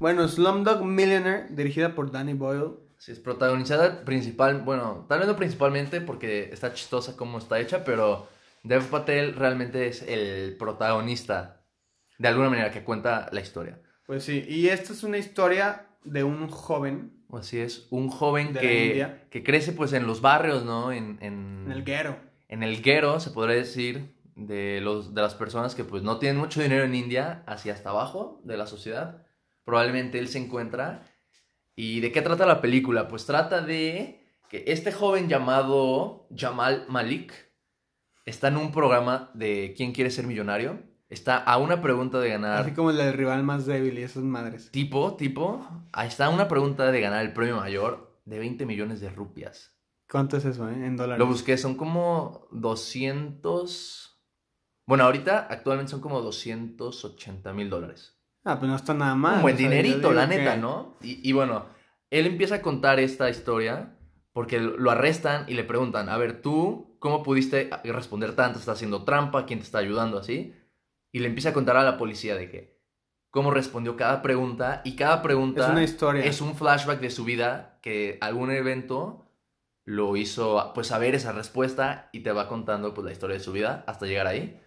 Bueno, Slumdog Millionaire, dirigida por Danny Boyle. Sí, es protagonizada principal, bueno, tal vez no principalmente porque está chistosa como está hecha, pero Dev Patel realmente es el protagonista, de alguna manera, que cuenta la historia. Pues sí, y esta es una historia de un joven. Así es, un joven que, que crece pues en los barrios, ¿no? En, en, En el guero. en el guero, se podría decir, de, los, de las personas que pues no tienen mucho dinero en India, hacia hasta abajo de la sociedad. Probablemente él se encuentra. ¿Y de qué trata la película? Pues trata de que este joven llamado Jamal Malik está en un programa de ¿Quién quiere ser millonario? Está a una pregunta de ganar Así como el del rival más débil y esas madres. tipo, tipo, ahí está una pregunta de ganar el premio mayor de 20 millones de rupias. ¿Cuánto es eso, eh? En dólares. Lo busqué, son como 200... Bueno, ahorita actualmente son como 280 mil dólares. Ah, pues no está nada mal. Un buen o sea, yo dinerito, la que- neta, ¿no? Y, y bueno, él empieza a contar esta historia porque lo arrestan y le preguntan, a ver, tú, ¿cómo pudiste responder tanto? ¿Estás haciendo trampa? ¿Quién te está ayudando así? Y le empieza a contar a la policía de que, cómo respondió cada pregunta y cada pregunta Es una historia. es un flashback de su vida que algún evento lo hizo pues saber esa respuesta y te va contando pues la historia de su vida hasta llegar ahí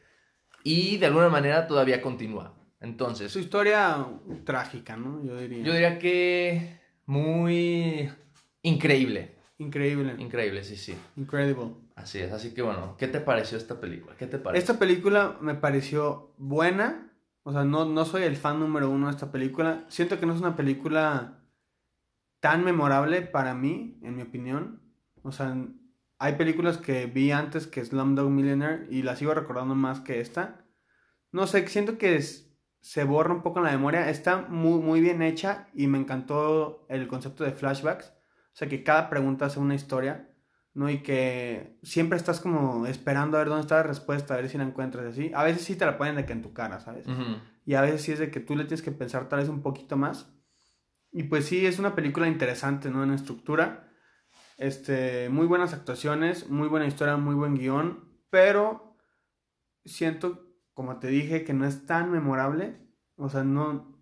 y de alguna manera todavía continúa entonces Su historia trágica, ¿no? Yo diría. yo diría que muy increíble Increíble. increíble sí sí Incredible. así es así que bueno qué te pareció esta película qué te parece Esta película me pareció buena. O sea, no, no soy el fan número uno de esta película. Siento que no es una película tan memorable para mí, en mi opinión. O sea, hay películas que vi antes que Slumdog Millionaire y las sigo recordando más que esta. No sé, siento que es- se borra un poco en la memoria. Está muy, muy bien hecha y me encantó el concepto de flashbacks. O sea, que cada pregunta hace una historia. ¿no? Y que siempre estás como esperando a ver dónde está la respuesta, a ver si la encuentras así. A veces sí te la ponen de que en tu cara, ¿sabes? Ujú. Y a veces sí es de que tú le tienes que pensar tal vez un poquito más. Y pues sí, es una película interesante, ¿no? En estructura. Este, muy buenas actuaciones, muy buena historia, muy buen guion. Pero siento, como te dije, que no es tan memorable. O sea, no,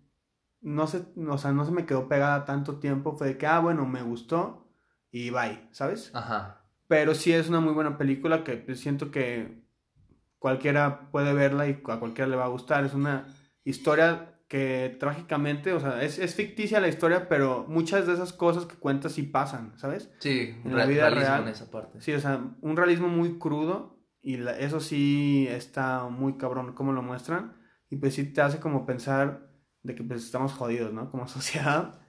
no, se, o sea, no se me quedó pegada tanto tiempo. Fue de que, ah, bueno, me gustó y bye, ¿sabes? ajá Pero sí es una muy buena película que pues, siento que cualquiera puede verla y a cualquiera le va a gustar. Es una historia que trágicamente, o sea, es, es ficticia la historia, pero muchas de esas cosas que cuentas sí pasan, ¿sabes? sí En la vida real. en esa parte Sí, o sea, un realismo muy crudo y la- eso sí está muy cabrón como lo muestran y pues sí te hace como pensar de que pues estamos jodidos, ¿no? Como sociedad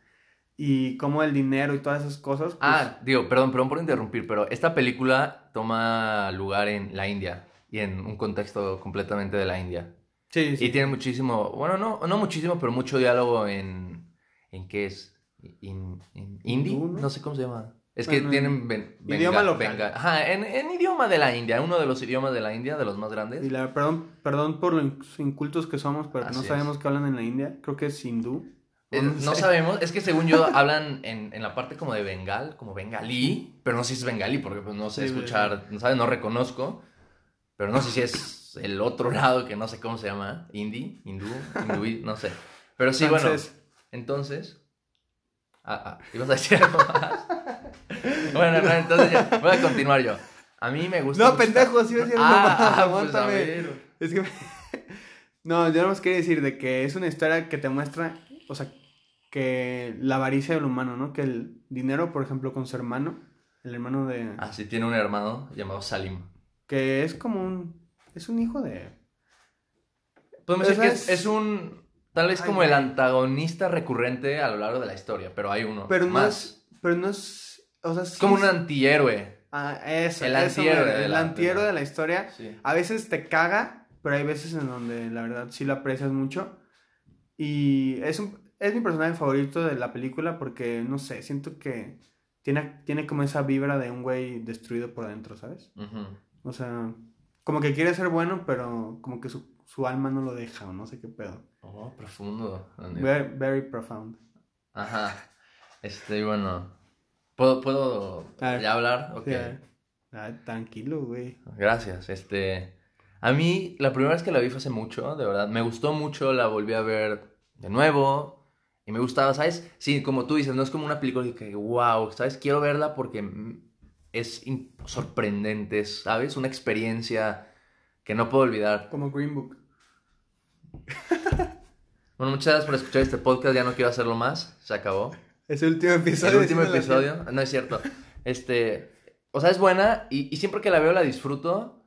y como el dinero y todas esas cosas. pues, Ah, digo, perdón, perdón por interrumpir, pero esta película toma lugar en la India y en un contexto completamente de la India. sí, sí. Y tiene muchísimo, bueno, no, no muchísimo, pero mucho diálogo en, ¿en qué es? ¿En, en hindi? Hindú, ¿no? No sé cómo se llama. Es que Bueno, tienen ben- idioma local. benga- ajá, en, en idioma de la India, uno de los idiomas de la India, de los más grandes. Y la, perdón, perdón por lo in- incultos que somos, pero Así no es. sabemos qué hablan en la India. Creo que es hindú. Eh, No no sé. sabemos, es que según yo hablan en, en la parte como de Bengal, como bengalí, pero no sé si es bengalí porque pues no sé Sí, escuchar, no sabes, no reconozco, pero no sé si es el otro lado que no sé cómo se llama, hindi, hindú, hindú, no sé. Pero sí, bueno, entonces... Ah, ah, ¿ibas a decir algo más? bueno, no, entonces ya, voy a continuar yo. A mí me gusta... No, mucho pendejo, sí iba a decir algo Ah, pues. Es que. me- no, yo no más quería decir de que es una historia que te muestra, o sea, que la avaricia del humano, ¿no? Que el dinero, por ejemplo, con su hermano, el hermano de. Ah, sí, tiene un hermano llamado Salim. Que es como un. Es un hijo de. Podemos decir que es, un. Tal vez Ay, como el antagonista recurrente a lo largo de la historia, pero hay uno. Pero no más. es. Pero no es. O sea, sí Es como un antihéroe. Ah, eso, el eso, antihéroe de el la- antihéroe de la- historia. Sí. A veces te caga, pero hay veces en donde la verdad sí lo aprecias mucho. Y es, un, es mi personaje favorito de la película porque, no sé, siento que tiene, tiene como esa vibra de un güey destruido por dentro, ¿sabes? Ujú. O sea, como que quiere ser bueno, pero como que su, su alma no lo deja o no sé qué pedo. Oh, profundo. Very, very profound. Ajá. Este, bueno. ¿Puedo, puedo A ver. ya hablar? Ok. Sí, ay, tranquilo, güey. Gracias. Este. A mí, la primera vez que la vi fue hace mucho, de verdad. Me gustó mucho, la volví a ver de nuevo. Y me gustaba, ¿sabes? Sí, como tú dices, no es como una película que, wow, ¿sabes? Quiero verla porque es sorprendente, ¿sabes? Una experiencia que no puedo olvidar. Como Green Book. bueno, muchas gracias por escuchar este podcast, ya no quiero hacerlo más, se acabó. Es el último episodio. El último episodio, no es cierto. Este, o sea, es buena y, y siempre que la veo la disfruto,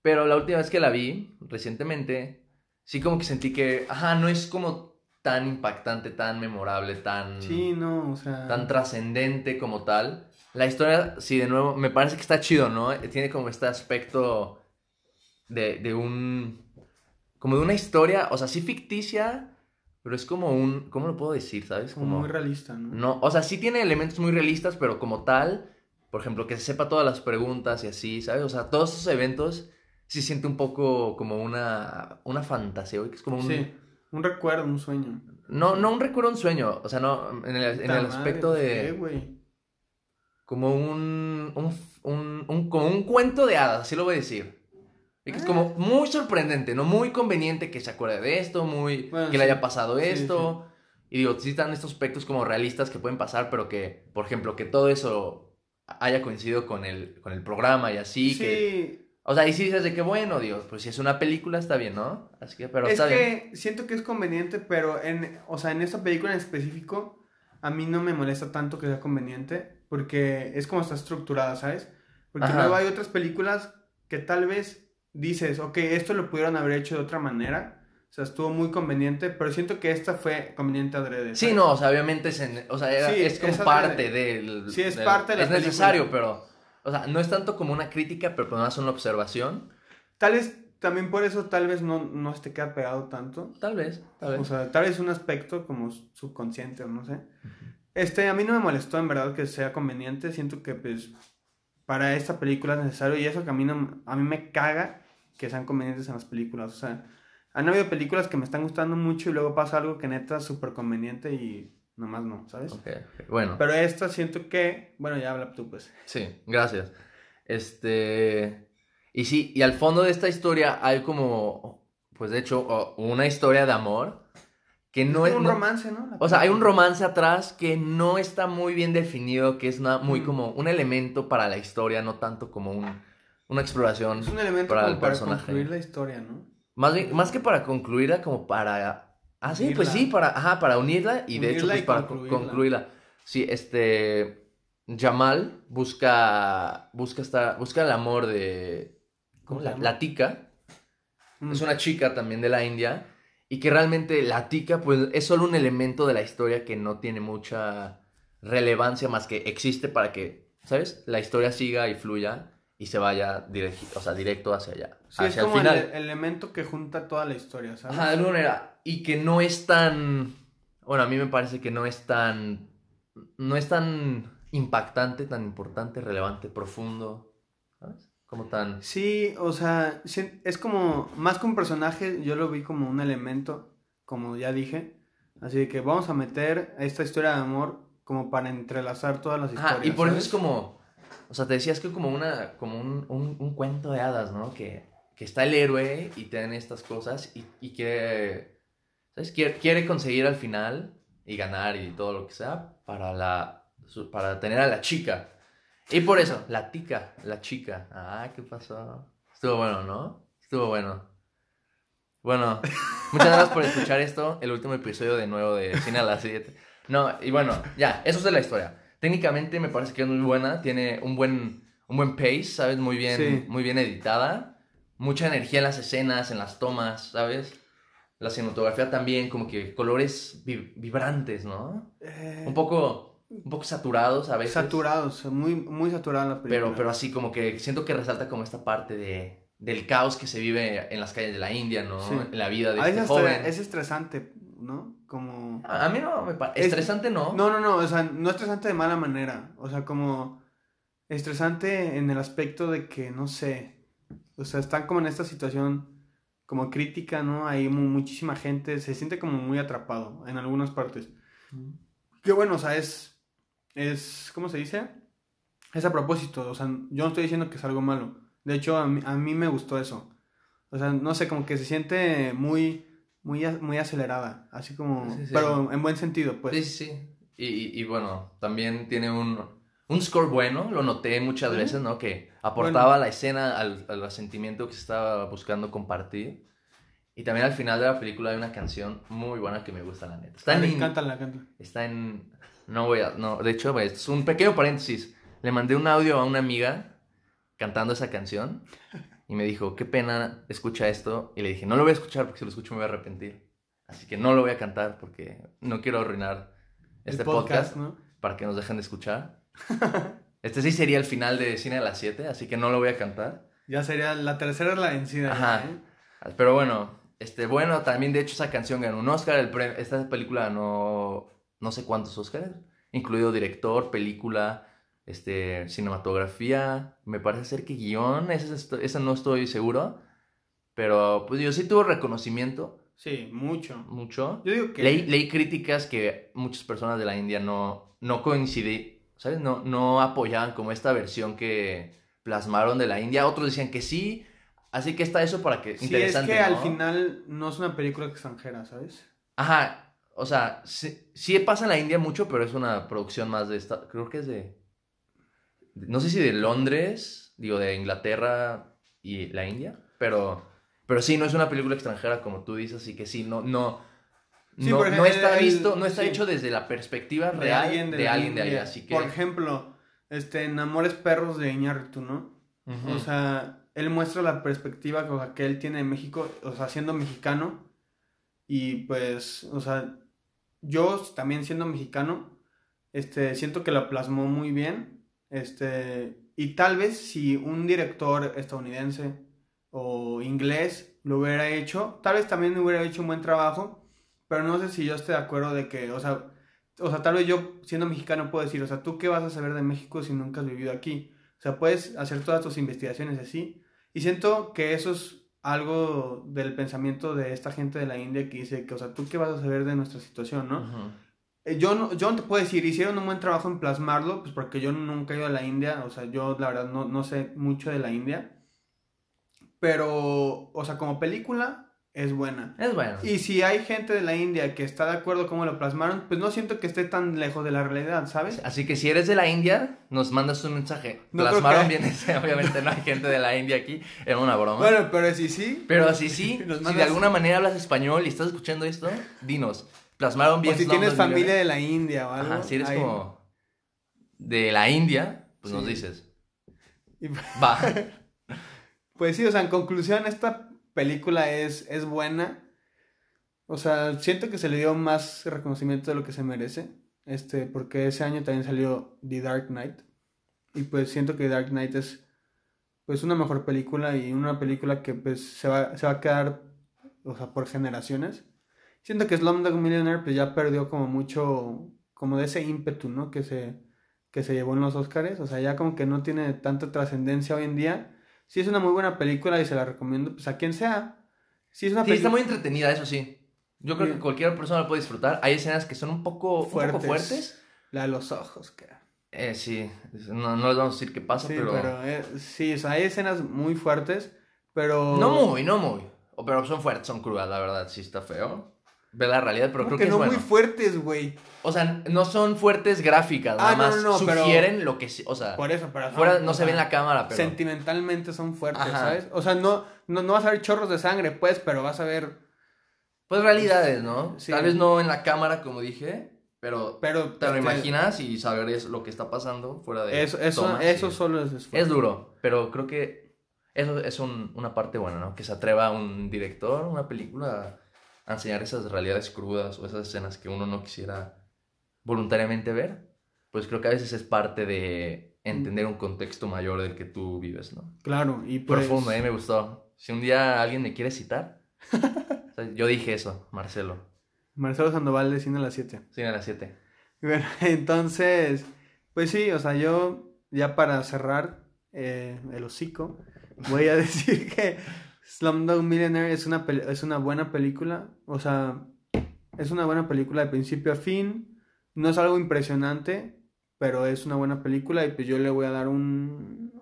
pero la última vez que la vi, recientemente, sí como que sentí que, ajá, no es como tan impactante, tan memorable, tan... Sí, no, o sea... Tan trascendente como tal. La historia, sí, de nuevo, me parece que está chido, ¿no? Tiene como este aspecto de, de un... Como de una historia, o sea, sí ficticia, pero es como un... ¿Cómo lo puedo decir, sabes? Como, muy realista, ¿no? No, o sea, sí tiene elementos muy realistas, pero como tal, por ejemplo, que se sepa todas las preguntas y así, ¿sabes? O sea, todos esos eventos sí siente un poco como una, una fantasía, que es como un... Sí, un recuerdo, un sueño. No, no un recuerdo, un sueño, o sea, no, en el, en el aspecto de... güey. Como un, un, un, un, como un cuento de hadas, así lo voy a decir. Es como ah. muy sorprendente, ¿no? Muy conveniente que se acuerde de esto, muy... que le haya pasado esto. Y digo, sí están estos aspectos como realistas que pueden pasar, pero que, por ejemplo, que todo eso haya coincidido con el, con el programa y así. Sí. O sea, y si dices de que bueno, Dios, pues si es una película está bien, ¿no? Así que, pero es está que siento que es conveniente, pero en, o sea, en esta película en específico, a mí no me molesta tanto que sea conveniente, porque es como está estructurada, ¿sabes? Porque luego hay otras películas que tal vez dices, ok, esto lo pudieron haber hecho de otra manera, o sea, estuvo muy conveniente, pero siento que esta fue conveniente adrede. Sí, no, o sea, obviamente es, o sea, es como parte del... Sí, es parte de la Es necesario, pero o sea, no es tanto como una crítica, pero más una observación. Tal vez, también por eso, tal vez no, no te queda pegado tanto. Tal vez, tal vez. O sea, tal vez un aspecto como subconsciente o no sé. Este, a mí no me molestó en verdad que sea conveniente. Siento que, pues, para esta película es necesario. Y eso que a mí, a mí me caga que sean convenientes en las películas. O sea, han habido películas que me están gustando mucho y luego pasa algo que neta es súper conveniente y Nomás no, ¿sabes? Ok, bueno. Pero esta siento que, bueno, ya habla tú pues. Sí, gracias. Este, y sí, y al fondo de esta historia hay como, pues de hecho, una historia de amor que no es... un romance, ¿no? o sea, hay un romance atrás que no está muy bien definido, que es una, muy mm. como un elemento para la historia, no tanto como un, una exploración es un elemento para el para concluir la historia, ¿no? Más, más que para concluirla, como para Ah, sí, pues sí, para, ajá, para unirla y de hecho pues para concluirla. Sí, este Jamal busca busca esta, busca el amor de ¿cómo la, la tica. Mm. Es una chica también de la India y que realmente la tica pues es solo un elemento de la historia que no tiene mucha relevancia más que existe para que, ¿sabes? La historia siga y fluya y se vaya o sea, directo hacia allá. Sí, es como el, elemento que junta toda la historia, ¿sabes? Ajá, de alguna manera y que no es tan, bueno, a mí me parece que no es tan, no es tan impactante, tan importante, relevante, profundo, ¿sabes? Como tan... Sí, o sea, es como, más que un personaje, yo lo vi como un elemento, como ya dije, así que vamos a meter esta historia de amor como para entrelazar todas las historias. y por eso es como, o sea, te decías que como una, como un, un, cuento de hadas, ¿no? Que, que está el héroe y te dan estas cosas y, que ¿Sabes? Quiere, conseguir al final y ganar y todo lo que sea para, la, para tener a la chica. Y por eso, la tica, la chica. Ah, ¿qué pasó? Estuvo bueno, ¿no? Estuvo bueno. Bueno, muchas gracias por escuchar esto, el último episodio de nuevo de Cine a las 7. No, y bueno, ya, eso es de la historia. Técnicamente me parece que es muy buena, tiene un buen, un buen pace, ¿sabes? Muy bien, muy bien editada. Mucha energía en las escenas, en las tomas, ¿sabes? la cinematografía también, como que colores vibrantes, ¿no? Eh, un poco, un poco saturados a veces. Saturados, muy, muy saturada la película. Pero, pero así como que siento que resalta como esta parte de, del caos que se vive en las calles de la India, ¿no? En la vida de a este joven. Es estresante, ¿no? Como... A, mí no me parece... Estresante no. No, no, no, o sea, no estresante de mala manera. O sea, como estresante en el aspecto de que, no sé, o sea, están como en esta situación como crítica, ¿no? Hay muchísima gente, se siente como muy atrapado en algunas partes. Qué bueno, o sea, es, es, ¿cómo se dice? Es a propósito, o sea, yo no estoy diciendo que es algo malo. De hecho, a mí, a mí me gustó eso. O sea, no sé, como que se siente muy, muy, muy acelerada, así como, Sí, sí. pero en buen sentido, pues. Sí, sí. Y, y- y bueno, también tiene un, un score bueno, lo noté muchas veces, ¿no? Que aportaba Bueno. a la escena al, al sentimiento que se estaba buscando compartir. Y también al final de la película hay una canción muy buena que me gusta, la neta. Está Ah, en, me cántala, cántala. Está en... No voy a... No, de hecho, es un pequeño paréntesis. Le mandé un audio a una amiga cantando esa canción y me dijo, qué pena, escucha esto. Y le dije, no lo voy a escuchar porque si lo escucho me voy a arrepentir. Así que no lo voy a cantar porque no quiero arruinar este El podcast, ¿no? para que nos dejen de escuchar. Este sí sería el final de Cine a las 7, así que no lo voy a cantar. Ya sería, la tercera la vencida. Ajá. ¿eh? Pero bueno, este, bueno, también de hecho esa canción ganó un Oscar. El pre- esta película ganó no sé cuántos Oscars, incluido director, película, este, cinematografía. Me parece ser que guion, ese no estoy seguro. Pero pues yo sí tuvo reconocimiento, Sí, mucho. mucho. Yo digo que... Leí, leí críticas que muchas personas de la India no, no coincidí, ¿sabes? No, no apoyaban como esta versión que plasmaron de la India. Otros decían que sí. Así que está eso para que... Sí, es interesante, que al final no es una película extranjera, ¿sabes? Ajá, o sea, sí, sí pasa en la India mucho, pero es una producción más de esta, creo que es de, no sé si de Londres, digo, de Inglaterra y la India, pero, pero sí, no es una película extranjera como tú dices, así que sí, no, no, Sí, no, no está visto, no está sí. hecho desde la perspectiva De real alguien de, de, la alguien de India. allá, así que... Por ejemplo, este, en Amores Perros de Iñárritu, ¿no? O sea, él muestra la perspectiva o sea, que él tiene de México, o sea, siendo mexicano. Y pues, o sea, yo también siendo mexicano, este, siento que lo plasmó muy bien. Este, y tal vez si un director estadounidense o inglés lo hubiera hecho, tal vez también hubiera hecho un buen trabajo. Pero no sé si yo esté de acuerdo de que, o sea, o sea, tal vez yo siendo mexicano puedo decir, o sea, ¿tú qué vas a saber de México si nunca has vivido aquí? O sea, puedes hacer todas tus investigaciones así. Y siento que eso es algo del pensamiento de esta gente de la India que dice que, o sea, ¿tú qué vas a saber de nuestra situación, no? Yo no, yo no te puedo decir, hicieron un buen trabajo en plasmarlo, pues porque yo nunca he ido a la India, o sea, yo la verdad no, no sé mucho de la India. Pero, o sea, como película es buena. Es bueno. Y si hay gente de la India que está de acuerdo cómo lo plasmaron, pues no siento que esté tan lejos de la realidad, ¿sabes? Así que si eres de la India, nos mandas un mensaje. No Plasmaron que- bien ese, obviamente no hay gente de la India aquí, era una broma. Bueno, pero si sí. Pero así sí, Nos si de alguna manera hablas español y estás escuchando esto, dinos. Plasmaron bien O si tienes familia de la India o algo. Ajá, si eres ahí- como de la India, pues nos dices. Y- Va. Pues sí, o sea, en conclusión, esta película es, es buena. O sea, siento que se le dio más reconocimiento de lo que se merece. Este, porque ese año también salió The Dark Knight. Y pues siento que Dark Knight es pues una mejor película y una película que pues se va, se va a quedar, o sea, por generaciones. Siento que Slumdog Millionaire pues ya perdió como mucho, como de ese ímpetu, ¿no? Que se, que se llevó en los Oscars. O sea, ya como que no tiene tanta trascendencia hoy en día. Sí es una muy buena película y se la recomiendo pues a quien sea. Sí es una Sí, está muy entretenida, eso sí. Yo creo Bien. que cualquier persona la puede disfrutar. Hay escenas que son un poco un poco Fuertes. fuertes. la de los ojos, que Eh, sí, no, no les vamos a decir qué pasa, Sí, pero... pero, eh, sí, o sea, hay escenas muy fuertes, pero No muy, no muy. O- Pero son fuertes, son crudas, la verdad, sí está feo. Ve la realidad, pero creo que, no es bueno. muy fuertes, güey. O sea, no son fuertes gráficas, Ah, nada más no, no, pero- sugieren lo que o sea, Por eso, pero fuera son- no se ve en la cámara, pero Sentimentalmente son fuertes, Ajá. ¿sabes? O sea, no, no, no vas a ver chorros de sangre, pues, pero vas a ver. pues realidades, ¿no? Sí. Tal vez no en la cámara como dije, pero Pero. te lo este, imaginas y saberías lo que está pasando fuera de Eso, eso, tomas eso y- solo es esfuerzo. Es duro, pero creo que eso es un- una parte buena, ¿no? Que se atreva un director, una película, a enseñar esas realidades crudas o esas escenas que uno no quisiera voluntariamente ver. Pues creo que a veces es parte de entender un contexto mayor del que tú vives, ¿no? Claro, y pues. Profundo, ¿eh? Me gustó. Si un día alguien me quiere citar, o sea, yo dije eso, Marcelo. Marcelo Sandoval de Cine a las 7. Sí, a las 7. Bueno, entonces, pues sí, o sea, yo ya para cerrar eh, el hocico, voy a decir que Slumdog Millionaire es una, es una buena película, o sea, es una buena película de principio a fin, no es algo impresionante, pero es una buena película y pues yo le voy a dar un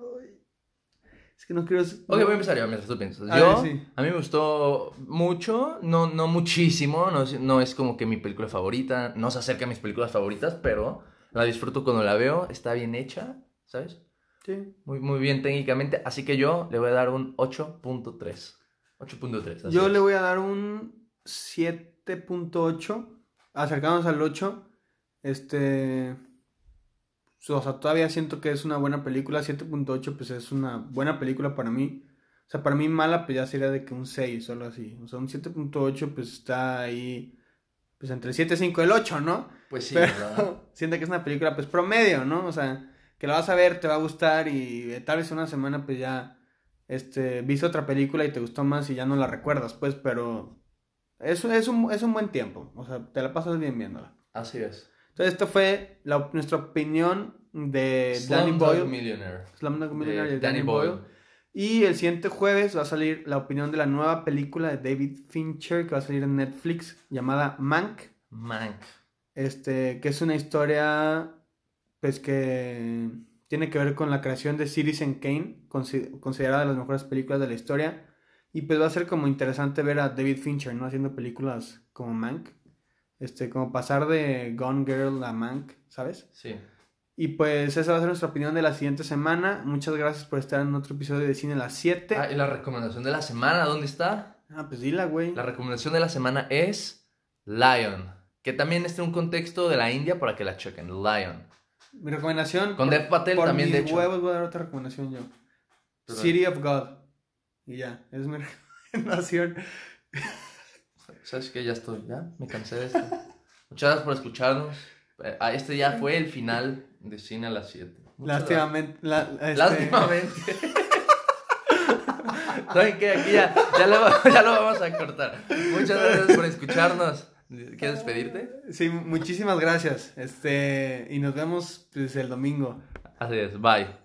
Es que no quiero... Ok, voy a empezar yo mientras tú piensas. A Yo, ver, sí. a mí me gustó mucho, no, no muchísimo, no, es- no es como que mi película favorita, no se acerca a mis películas favoritas, pero la disfruto cuando la veo, está bien hecha, ¿sabes? Sí. Muy, muy bien técnicamente, así que yo le voy a dar un 8.3. 8.3. así Yo es. le voy a dar un 7.8, acercándonos al 8. Este. O sea, todavía siento que es una buena película. 7.8, pues es una buena película para mí. O sea, para mí mala, pues ya sería de que un 6 o algo así. O sea, un 7.8, pues está ahí. Pues entre el 7, 5 y el 8, ¿no? Pues sí, Pero ¿verdad? siento que es una película, pues promedio, ¿no? O sea, que la vas a ver, te va a gustar y eh, tal vez una semana, pues ya. Este, viste otra película y te gustó más y ya no la recuerdas, pues, pero. Eso es un, es un buen tiempo. O sea, te la pasas bien viéndola. Así es. Entonces, esto fue la- nuestra opinión de Danny Boyle. Millionaire. Slumdog Millionaire de de Danny, Boyle. Y el siguiente jueves va a salir la opinión de la nueva película de David Fincher que va a salir en Netflix llamada Mank. Mank. Este, que es una historia, pues que tiene que ver con la creación de Citizen Kane, consi- considerada de las mejores películas de la historia. Y pues va a ser como interesante ver a David Fincher, ¿no? Haciendo películas como Mank. Este, como pasar de Gone Girl a Mank, ¿sabes? Sí. Y pues esa va a ser nuestra opinión de la siguiente semana. Muchas gracias por estar en otro episodio de Cine a las 7. Ah, y la recomendación de la semana, ¿dónde está? Ah, pues dila, güey. La recomendación de la semana es Lion. Que también está en un contexto de la India para que la chequen. Lion. Mi recomendación. Con Dev Patel por también, mis de hecho. huevos voy a dar otra recomendación yo. Pero- City of God. Y ya, es mi recomendación. ¿Sabes qué? Ya estoy, ya me cansé de esto. Muchas gracias por escucharnos. Eh, ah, Este ya fue el final de Cine a las 7. Lástimamente. la- este, Lástimamente. ¿Saben qué? Aquí ya, ya, lo, ya lo vamos a cortar. Muchas gracias por escucharnos. ¿Quieres despedirte? Sí, muchísimas gracias. Este, y nos vemos pues, el domingo. Así es, bye.